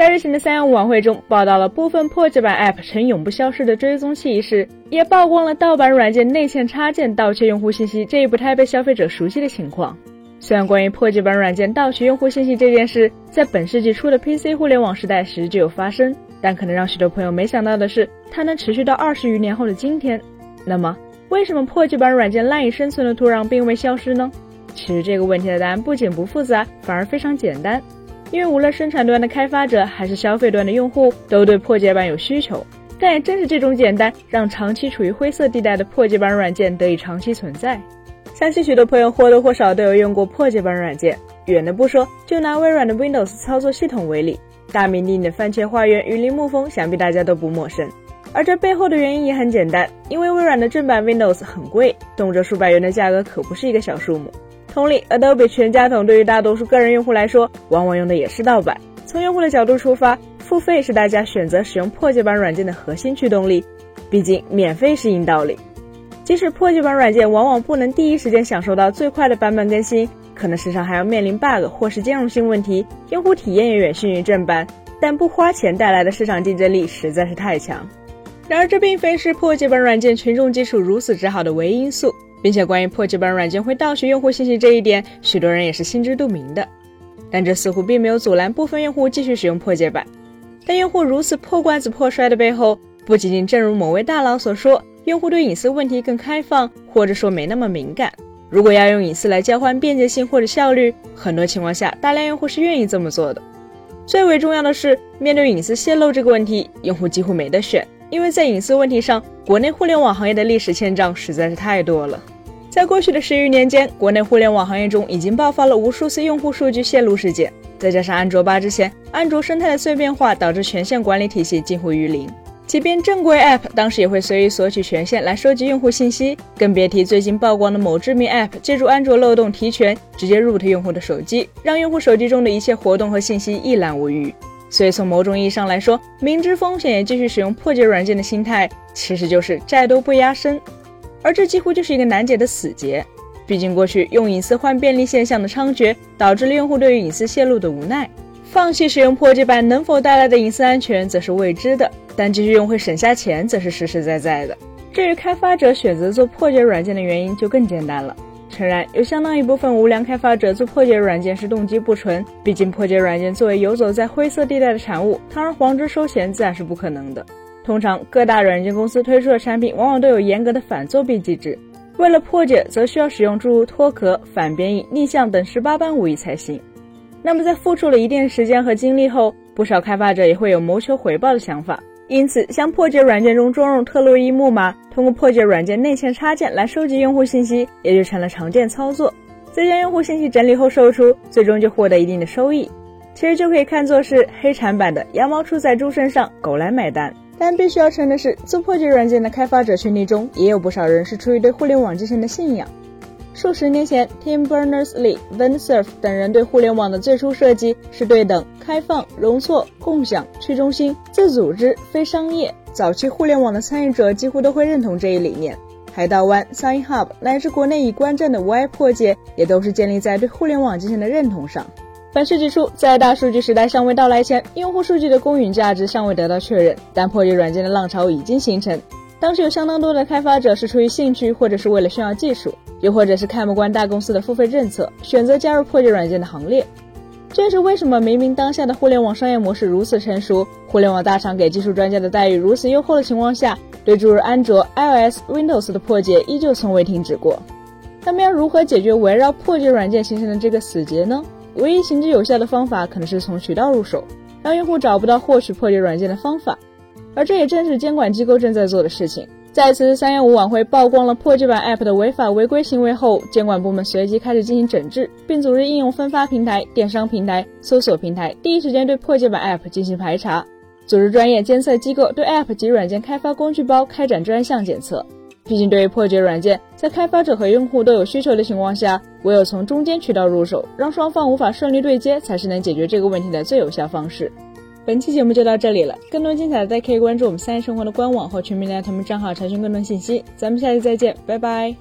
在日前的三幺五晚会中，报道了部分破解版 App 呈永不消失的追踪器一事，也曝光了盗版软件内嵌插件盗窃用户信息这一不太被消费者熟悉的情况。虽然关于破解版软件盗取用户信息这件事，在本世纪初的 PC 互联网时代时就有发生，但可能让许多朋友没想到的是，它能持续到二十余年后的今天。那么，为什么破解版软件赖以生存的土壤并未消失呢？其实这个问题的答案不仅不复杂，反而非常简单。因为无论生产端的开发者还是消费端的用户都对破解版有需求，但也正是这种简单，让长期处于灰色地带的破解版软件得以长期存在。相信许多朋友或多或少都有用过破解版软件。远的不说，就拿微软的 Windows 操作系统为例，大名鼎鼎的番茄花园、雨林木风，想必大家都不陌生。而这背后的原因也很简单，因为微软的正版 Windows 很贵，动辄数百元的价格可不是一个小数目。同理，Adobe 全家桶对于大多数个人用户来说，往往用的也是盗版。从用户的角度出发，付费是大家选择使用破解版软件的核心驱动力。毕竟，免费是硬道理。即使破解版软件往往不能第一时间享受到最快的版本更新，可能时常还要面临 bug 或是兼容性问题，用户体验也远逊于正版。但不花钱带来的市场竞争力实在是太强。然而，这并非是破解版软件群众基础如此之好的唯一因素。并且关于破解版软件会盗取用户信息这一点，许多人也是心知肚明的。但这似乎并没有阻拦部分用户继续使用破解版。但用户如此破罐子破摔的背后，不仅仅正如某位大佬所说，用户对隐私问题更开放，或者说没那么敏感。如果要用隐私来交换便捷性或者效率，很多情况下大量用户是愿意这么做的。最为重要的是，面对隐私泄露这个问题，用户几乎没得选。因为在隐私问题上，国内互联网行业的历史欠账实在是太多了。在过去的十余年间，国内互联网行业中已经爆发了无数次用户数据泄露事件。再加上安卓八之前，安卓生态的碎片化导致权限管理体系近乎于零。即便正规 App 当时也会随意索取权限来收集用户信息，更别提最近曝光的某知名 App 借助安卓漏洞提权，直接 root 用户的手机，让用户手机中的一切活动和信息一览无余。所以从某种意义上来说，明知风险也继续使用破解软件的心态，其实就是债多不压身，而这几乎就是一个难解的死结。毕竟过去用隐私换便利现象的猖獗，导致了用户对于隐私泄露的无奈。放弃使用破解版能否带来的隐私安全，则是未知的；但继续用会省下钱，则是实实在在的。至于开发者选择做破解软件的原因，就更简单了。诚然，有相当一部分无良开发者做破解软件是动机不纯，毕竟破解软件作为游走在灰色地带的产物，堂而皇之收钱自然是不可能的。通常各大软件公司推出的产品往往都有严格的反作弊机制，为了破解，则需要使用诸如脱壳、反编译、逆向等十八般武艺才行。那么在付出了一定时间和精力后，不少开发者也会有谋求回报的想法。因此，像破解软件中装入特洛伊木马，通过破解软件内嵌插件来收集用户信息，也就成了常见操作。再将用户信息整理后售出，最终就获得一定的收益。其实就可以看作是黑产版的“羊毛出在猪身上，狗来买单”。但必须要承认的是，做破解软件的开发者群体中，也有不少人是出于对互联网精神的信仰。数十年前，Tim Berners-Lee、Vint Cerf 等人对互联网的最初设计是对等、开放、容错、共享、去中心、自组织、非商业。早期互联网的参与者几乎都会认同这一理念。海盗湾、Sign Hub 乃至国内已观战的 Y 破解，也都是建立在对互联网进行的认同上。本世纪初，在大数据时代尚未到来前，用户数据的公允价值尚未得到确认，但破解软件的浪潮已经形成。当时有相当多的开发者是出于兴趣，或者是为了炫耀技术。又或者是看不惯大公司的付费政策，选择加入破解软件的行列。这也是为什么明明当下的互联网商业模式如此成熟，互联网大厂给技术专家的待遇如此优厚的情况下，对诸如安卓、iOS、Windows 的破解依旧从未停止过。那么要如何解决围绕破解软件形成的这个死结呢？唯一行之有效的方法，可能是从渠道入手，让用户找不到获取破解软件的方法。而这也正是监管机构正在做的事情。在此次三幺五晚会曝光了破解版 App 的违法违规行为后，监管部门随即开始进行整治，并组织应用分发平台、电商平台、搜索平台第一时间对破解版 App 进行排查，组织专业监测机构对 App 及软件开发工具包开展专项检测。毕竟，对于破解软件，在开发者和用户都有需求的情况下，唯有从中间渠道入手，让双方无法顺利对接，才是能解决这个问题的最有效方式。本期节目就到这里了，更多精彩大家可以关注我们三生活的官网或全民大他们账号查询更多信息。咱们下期再见，拜拜。